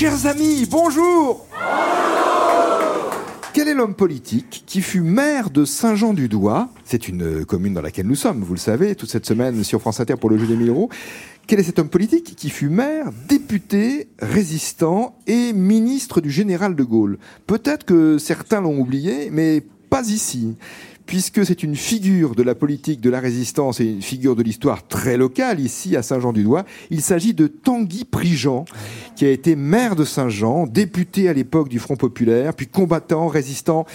Chers amis, bonjour. Quel est l'homme politique qui fut maire de Saint-Jean-du-Doigt? C'est une commune dans laquelle nous sommes, vous le savez, toute cette semaine sur France Inter pour le jeu des 1000 euros. Quel est cet homme politique qui fut maire, député, résistant et ministre du général de Gaulle? Peut-être que certains l'ont oublié, mais pas ici puisque c'est une figure de la politique de la résistance et une figure de l'histoire très locale ici à Saint-Jean-du-Doigt. Il s'agit de Tanguy Prigent, qui a été maire de Saint-Jean, député à l'époque du Front populaire, puis combattant, résistant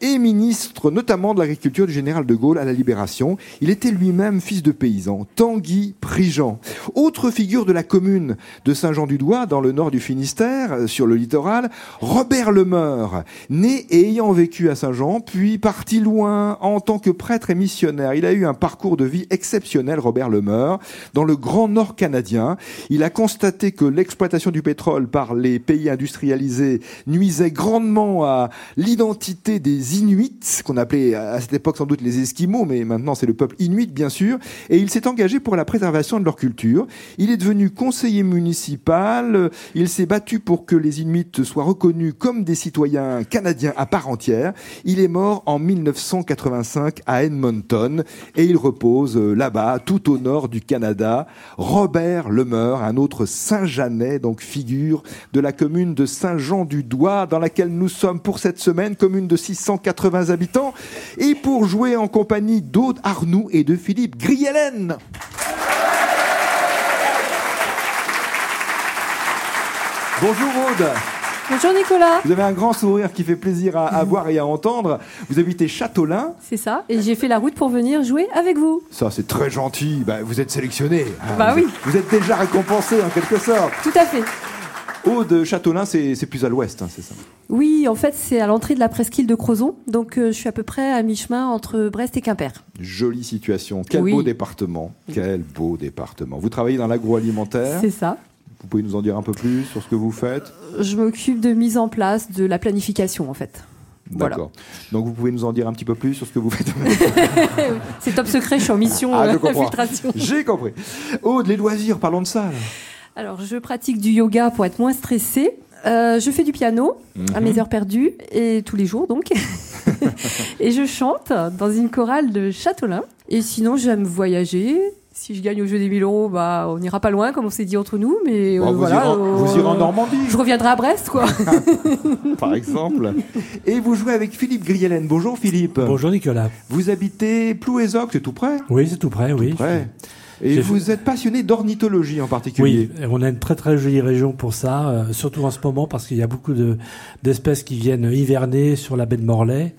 et ministre notamment de l'agriculture du général de Gaulle à la Libération. Il était lui-même fils de paysan. Tanguy Prigent. Autre figure de la commune de Saint-Jean-du-Doigt, dans le nord du Finistère, sur le littoral, Robert Lemeur, né et ayant vécu à Saint-Jean, puis parti loin en tant que prêtre et missionnaire. Il a eu un parcours de vie exceptionnel, Robert Lemeur, dans le Grand Nord canadien. Il a constaté que l'exploitation du pétrole par les pays industrialisés nuisait grandement à l'identité des Inuits, qu'on appelait à cette époque sans doute les Esquimaux, mais maintenant c'est le peuple Inuit, bien sûr. Et il s'est engagé pour la préservation de leur culture. Il est devenu conseiller municipal. Il s'est battu pour que les Inuits soient reconnus comme des citoyens canadiens à part entière. Il est mort en 1980 à Edmonton et il repose euh, là-bas, tout au nord du Canada. Robert Lemeur, un autre Saint-Jeanais, donc figure de la commune de Saint-Jean-du-Doigt, dans laquelle nous sommes pour cette semaine, commune de 680 habitants, et pour jouer en compagnie d'Aude Arnoux et de Philippe Griellen. Bonjour Aude. Bonjour Nicolas. Vous avez un grand sourire qui fait plaisir à, voir et à entendre. Vous habitez Châteaulin. C'est ça. Et j'ai fait la route pour venir jouer avec vous. Ça, c'est très gentil. Bah, vous êtes sélectionné. Ah, bah oui. vous êtes déjà récompensé en quelque sorte. Tout à fait. Haut de Châteaulin, c'est plus à l'ouest, hein, c'est ça? Oui, en fait, c'est à l'entrée de la presqu'île de Crozon. Donc, euh, je suis à peu près à mi-chemin entre Brest et Quimper. Jolie situation. Quel beau département. Quel beau département. Vous travaillez dans l'agroalimentaire C'est ça. Vous pouvez nous en dire un peu plus sur ce que vous faites? Je m'occupe de mise en place de la planification en fait. D'accord. Donc vous pouvez nous en dire un petit peu plus sur ce que vous faites? C'est top secret, je suis en mission ah, d'infiltration. J'ai compris. Oh, les loisirs, parlons de ça. Alors, je pratique du yoga pour être moins stressée. Euh, je fais du piano à mes mhm. heures perdues et tous les jours donc. et je chante dans une chorale de Châteaulin. Et sinon, j'aime voyager, si je gagne au jeu des 1000 euros, bah, on n'ira pas loin, comme on s'est dit entre nous. Mais euh, vous, voilà, irez, vous irez en Normandie. Je reviendrai à Brest, quoi. Par exemple. Et vous jouez avec Philippe Griellen. Bonjour Philippe. Bonjour Nicolas. Vous habitez Plouézoc, c'est tout près? Oui, c'est tout près, oui. Et vous êtes passionné d'ornithologie en particulier. Oui, on a une très très jolie région pour ça, euh, surtout en ce moment parce qu'il y a beaucoup d'espèces qui viennent hiverner sur la baie de Morlaix.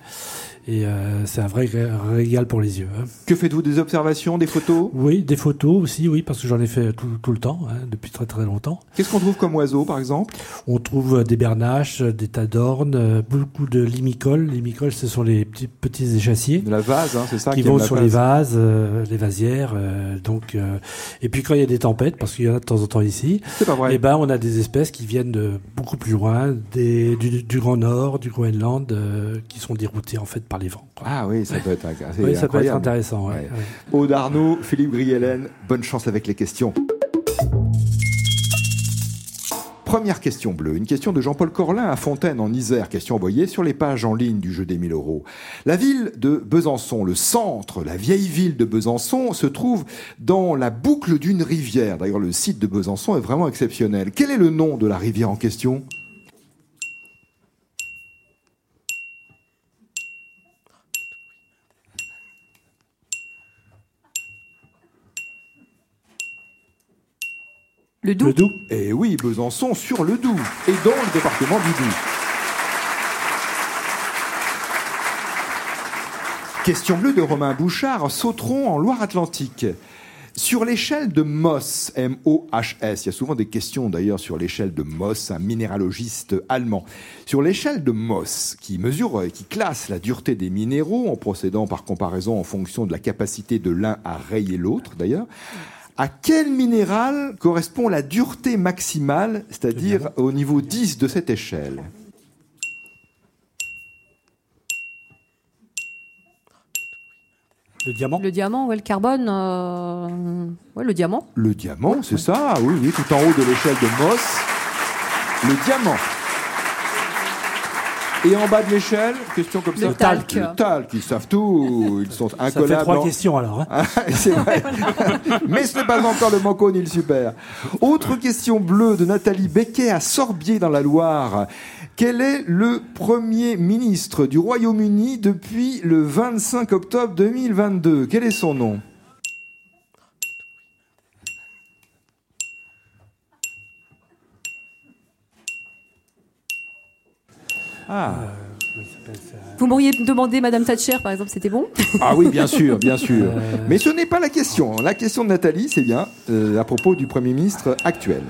Et euh, c'est un vrai régal pour les yeux. Hein. Que faites-vous Des observations, des photos? Oui, des photos aussi, oui, parce que j'en ai fait tout, tout le temps, hein, depuis très très longtemps. Qu'est-ce qu'on trouve comme oiseaux, par exemple? On trouve euh, des bernaches, euh, des tadornes, beaucoup de limicoles. Limicoles, ce sont les petits, petits échassiers. De la vase, hein, c'est ça Qui, vont sur les vases, les vasières. donc, et puis quand il y a des tempêtes, parce qu'il y en a de temps en temps ici, pas vrai. Et eh ben, on a des espèces qui viennent de beaucoup plus loin, des, du, du Grand Nord, du Groenland, qui sont déroutées en fait par les vents. Ah oui, ça peut être, oui, ça peut être intéressant. Ouais. Aude Arnaud, Philippe Griellen, bonne chance avec les questions. Première question bleue, une question de Jean-Paul Corlin à Fontaine en Isère, question envoyée sur les pages en ligne du jeu des 1000 euros. La ville de Besançon, le centre, la vieille ville de Besançon, se trouve dans la boucle d'une rivière. D'ailleurs, le site de Besançon est vraiment exceptionnel. Quel est le nom de la rivière en question? Le Doubs. Et eh oui, Besançon sur le Doubs et dans le département du Doubs. Question bleue de Romain Bouchard, sauterons en Loire-Atlantique. Sur l'échelle de Moss, M-O-H-S, il y a souvent des questions d'ailleurs sur l'échelle de Moss, un minéralogiste allemand. Sur l'échelle de Moss, qui mesure et qui classe la dureté des minéraux en procédant par comparaison en fonction de la capacité de l'un à rayer l'autre d'ailleurs, à quel minéral correspond la dureté maximale, c'est-à-dire au niveau 10 de cette échelle Le diamant Le diamant, ouais, le carbone. Euh... Ouais, le diamant. Le diamant, c'est ça, oui, oui, tout en haut de l'échelle de Moss. Le diamant. Et en bas de l'échelle, question comme ça. Le talc. Le talc, ils savent tout, ils sont Ça incollables. fait trois en- questions alors. hein. Ah, c'est vrai. Mais ce n'est pas encore le manco ni le super. Autre question bleue de Nathalie Becquet à Sorbier dans la Loire. Quel est le premier ministre du Royaume-Uni depuis le 25 octobre 2022 Quel est son nom? Ah. Vous m'auriez demandé Madame Thatcher, par exemple, c'était bon? Ah oui, bien sûr, bien sûr. Euh. Mais ce n'est pas la question. La question de Nathalie, c'est bien euh, à propos du Premier ministre actuel.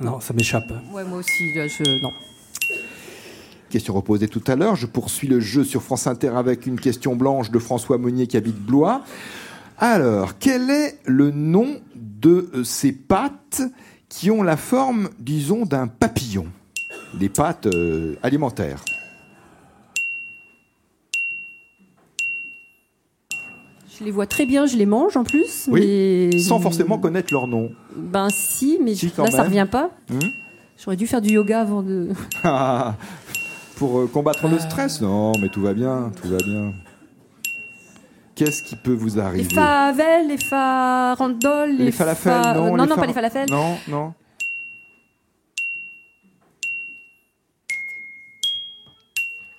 Non, ça m'échappe. Ouais, moi aussi, là, je... non. Question reposée tout à l'heure. Je poursuis le jeu sur France Inter avec une question blanche de François Monnier qui habite Blois. Alors, quel est le nom de euh, ces pattes qui ont la forme, disons, d'un papillon Des pattes euh, alimentaires. Je les vois très bien, je les mange en plus. Oui, mais... Sans forcément connaître leur nom. Ben si, mais Si, je- là, ça revient pas. Hmm J'aurais dû faire du yoga avant de... Ah, Pour euh, combattre le stress Non, mais tout va bien, tout va bien. Qu'est-ce qui peut vous Les arriver favelles, les farandoles, les, Les falafels, fa- non. non, les non, fa- pas les falafels. Non, non.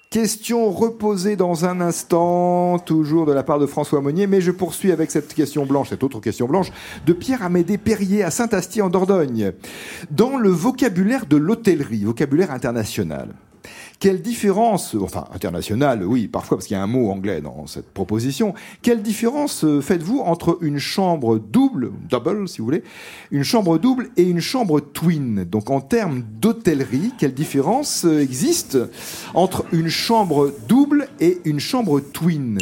Question reposée dans un instant, toujours de la part de François Monnier, mais je poursuis avec cette question blanche, cette autre question blanche, de Pierre-Amédée Perrier à Saint-Astier en Dordogne. Dans le vocabulaire de l'hôtellerie, vocabulaire international, quelle différence, enfin internationale, oui, parfois parce qu'il y a un mot anglais dans cette proposition, quelle différence euh, faites-vous entre une chambre double, double si vous voulez, une chambre double et une chambre twin? Donc en termes d'hôtellerie, quelle différence euh, existe entre une chambre double et une chambre twin?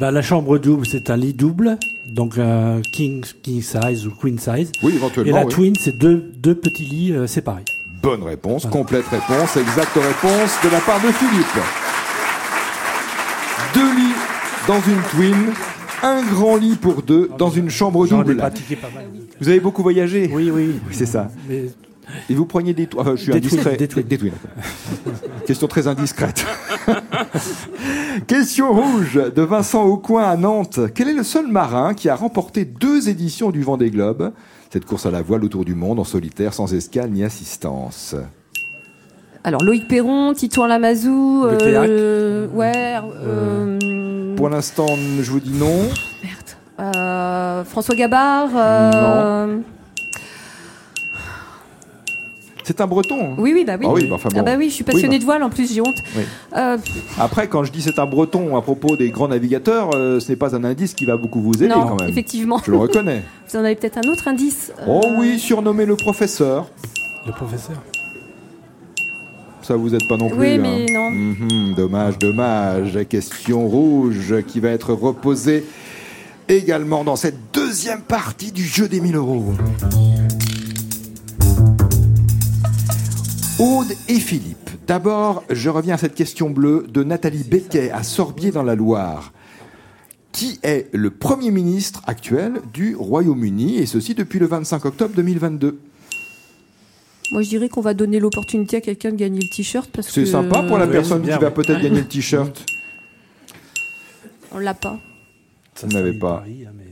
Ben, la chambre double, c'est un lit double, donc un king, king size ou queen size. Oui, Et éventuellement. la oui. twin, c'est deux, deux petits lits euh, séparés. Bonne réponse, complète réponse, exacte réponse de la part de Philippe. Deux lits dans une twin, un grand lit pour deux dans une chambre double. Vous avez beaucoup voyagé? Oui, oui. C'est ça. Mais Et vous preniez des twins. Enfin, je suis Des indiscret. twins, des twins. d'accord. Question très indiscrète. Question rouge de Vincent Aucoin à Nantes. Quel est le seul marin qui a remporté deux éditions du Vendée Globe? Cette course à la voile autour du monde en solitaire, sans escale ni assistance. Alors Loïc Perron, Titouan Lamazou, euh, ouais, euh, Pour l'instant, je vous dis non. merde, euh, François Gabard. euh, C'est un breton. hein. Oui, oui, bah oui. Ah oui, bah enfin bon. Ah bah oui, je suis Oui, passionnée bah. de voile, en plus j'ai honte. Oui. Euh, Après, quand je dis c'est un breton à propos des grands navigateurs, euh, ce n'est pas un indice qui va beaucoup vous aider non, quand même. effectivement. Je le reconnais. Vous en avez peut-être un autre indice euh, Oh oui, surnommé le professeur. le professeur. Ça vous aide pas non plus. Oui, hein. mais non. Mhm, dommage, dommage. Question rouge qui va être reposée également dans cette deuxième partie du jeu des 1000 euros. Aude et Philippe. D'abord, je reviens à cette question bleue de Nathalie Becquet à Sorbier dans la Loire. Qui est le Premier ministre actuel du Royaume-Uni, et ceci depuis le 25 octobre 2022 Moi, je dirais qu'on va donner l'opportunité à quelqu'un de gagner le t-shirt parce que C'est sympa pour la Oui, personne bien, qui va oui. peut-être gagner le t-shirt. on l'a pas. Ça, n'avez ça, pas. Paris, mais-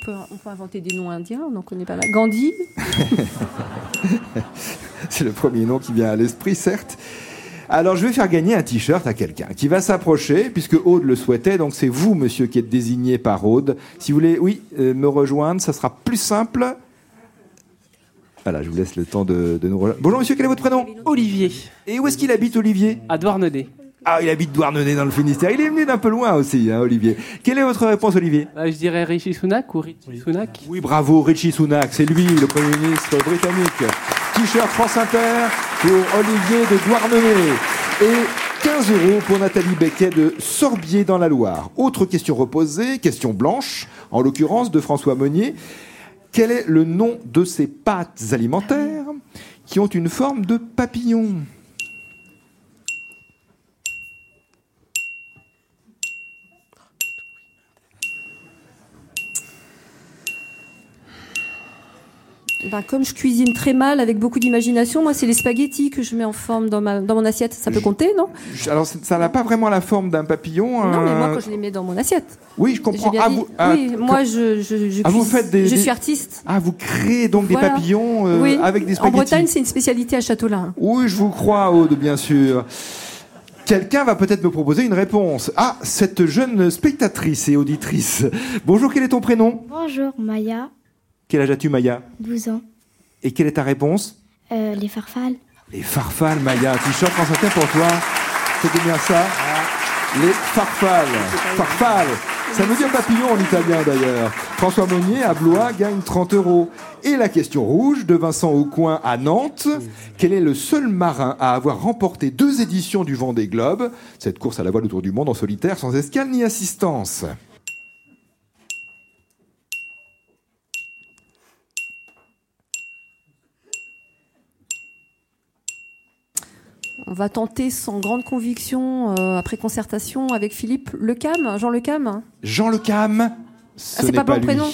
On peut, on peut inventer des noms indiens, on en connaît pas mal. Gandhi, C'est le premier nom qui vient à l'esprit, certes. Alors, je vais faire gagner un t-shirt à quelqu'un qui va s'approcher, puisque Aude le souhaitait. Donc, c'est vous, monsieur, qui êtes désigné par Aude. Si vous voulez, oui, euh, me rejoindre, ça sera plus simple. Voilà, je vous laisse le temps de, de nous rejoindre. Bonjour, monsieur, quel est votre prénom? Olivier, Et où est-ce qu'il habite, Olivier? À Douarnenez. Ah, il habite Douarnenez, dans le Finistère. Il est venu d'un peu loin aussi, hein, Olivier. Quelle est votre réponse, Olivier? Bah, je dirais Rishi Sunak ou Rishi Sunak. Oui, bravo, Richie Sunak, c'est lui, le Premier ministre britannique. T-shirt France Inter pour Olivier de Douarnenez. Et 15 euros pour Nathalie Becquet de Sorbier dans la Loire. Autre question reposée, question blanche, en l'occurrence de François Monnier. Quel est le nom de ces pâtes alimentaires qui ont une forme de papillon? Ben, Comme je cuisine très mal, avec beaucoup d'imagination, moi, c'est les spaghettis que je mets en forme dans, ma, dans mon assiette. Ça peut compter, non? Alors, ça n'a pas vraiment la forme d'un papillon. Non, mais moi, euh, quand je les mets dans mon assiette. Oui, je comprends. Ah, dit- vous, ah, oui, moi, je, je, je, Ah, vous cuisine- faites des- je des- suis artiste. ah, vous créez donc Voilà. des papillons euh, oui. avec des En spaghettis. Bretagne, c'est une spécialité à Châteaulin. Oui, je vous crois, Aude, bien sûr. Quelqu'un va peut-être me proposer une réponse. Ah, cette jeune spectatrice et auditrice. Bonjour, quel est ton prénom? Bonjour Maya, Quel âge as-tu, Maya 12 ans. Et quelle est ta réponse Euh, les farfales. Les farfales, Maya. T-shirt France Inter pour toi. C'était bien ça Les farfales. Farfales. Ça veut dire papillon en italien d'ailleurs. François Monnier à Blois gagne 30 euros. Et la question rouge de Vincent Aucoin à Nantes. Quel est le seul marin à avoir remporté deux éditions du Vendée Globe? Cette course à la voile autour du monde en solitaire sans escale ni assistance. On va tenter sans grande conviction, euh, après concertation avec Philippe Lecam, Jean Lecam. Jean Le Cam. Ce Ah, c'est n'est pas mon lui. prénom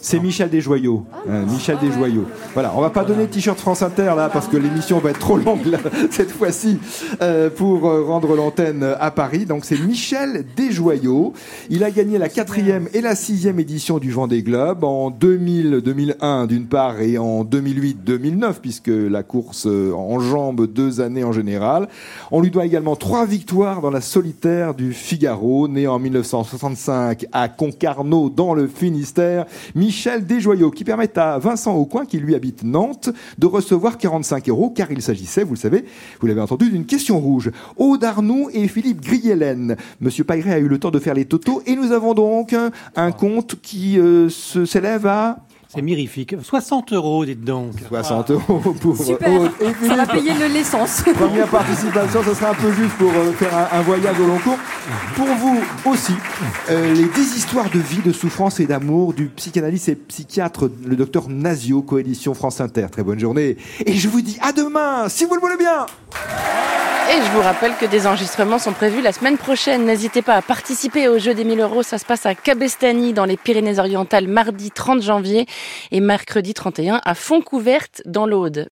C'est Michel Desjoyaux. Hein, Michel Desjoyaux. Voilà, on va pas donner t-shirt France Inter là parce que l'émission va être trop longue là, cette fois-ci euh, pour euh, rendre l'antenne à Paris. Donc c'est Michel Desjoyaux. Il a gagné la quatrième et la sixième édition du Vendée Globe en 2000-2001 d'une part et en 2008-2009 puisque la course euh, enjambe deux années en général. On lui doit également trois victoires dans la solitaire du Figaro, né en 1965 à Concarneau dans le Finistère. Michel Desjoyaux qui permet à Vincent Aucoin, qui lui habite Nantes, de recevoir 45 euros car il s'agissait, vous le savez, vous l'avez entendu, d'une question rouge. Aude Arnoux et Philippe Griellen. Monsieur Pailleret a eu le temps de faire les totaux et nous avons donc un, un compte qui euh, se s'élève à C'est mirifique. 60 euros, dites donc. 60 euros pour Super, Aude et ça va payer le- l'essence. Première participation, ce sera un peu juste pour euh, faire un, un voyage au long cours. Pour vous aussi, euh, les 10 histoires de vie, de souffrance et d'amour du psychanalyste et psychiatre, le docteur Nazio, coalition France Inter. Très bonne journée. Et je vous dis à demain, si vous le voulez bien. Et je vous rappelle que des enregistrements sont prévus la semaine prochaine. N'hésitez pas à participer au jeu des 1000 euros. Ça se passe à Cabestany, dans les Pyrénées-Orientales, mardi 30 janvier et mercredi 31 à Fontcouverte, dans l'Aude.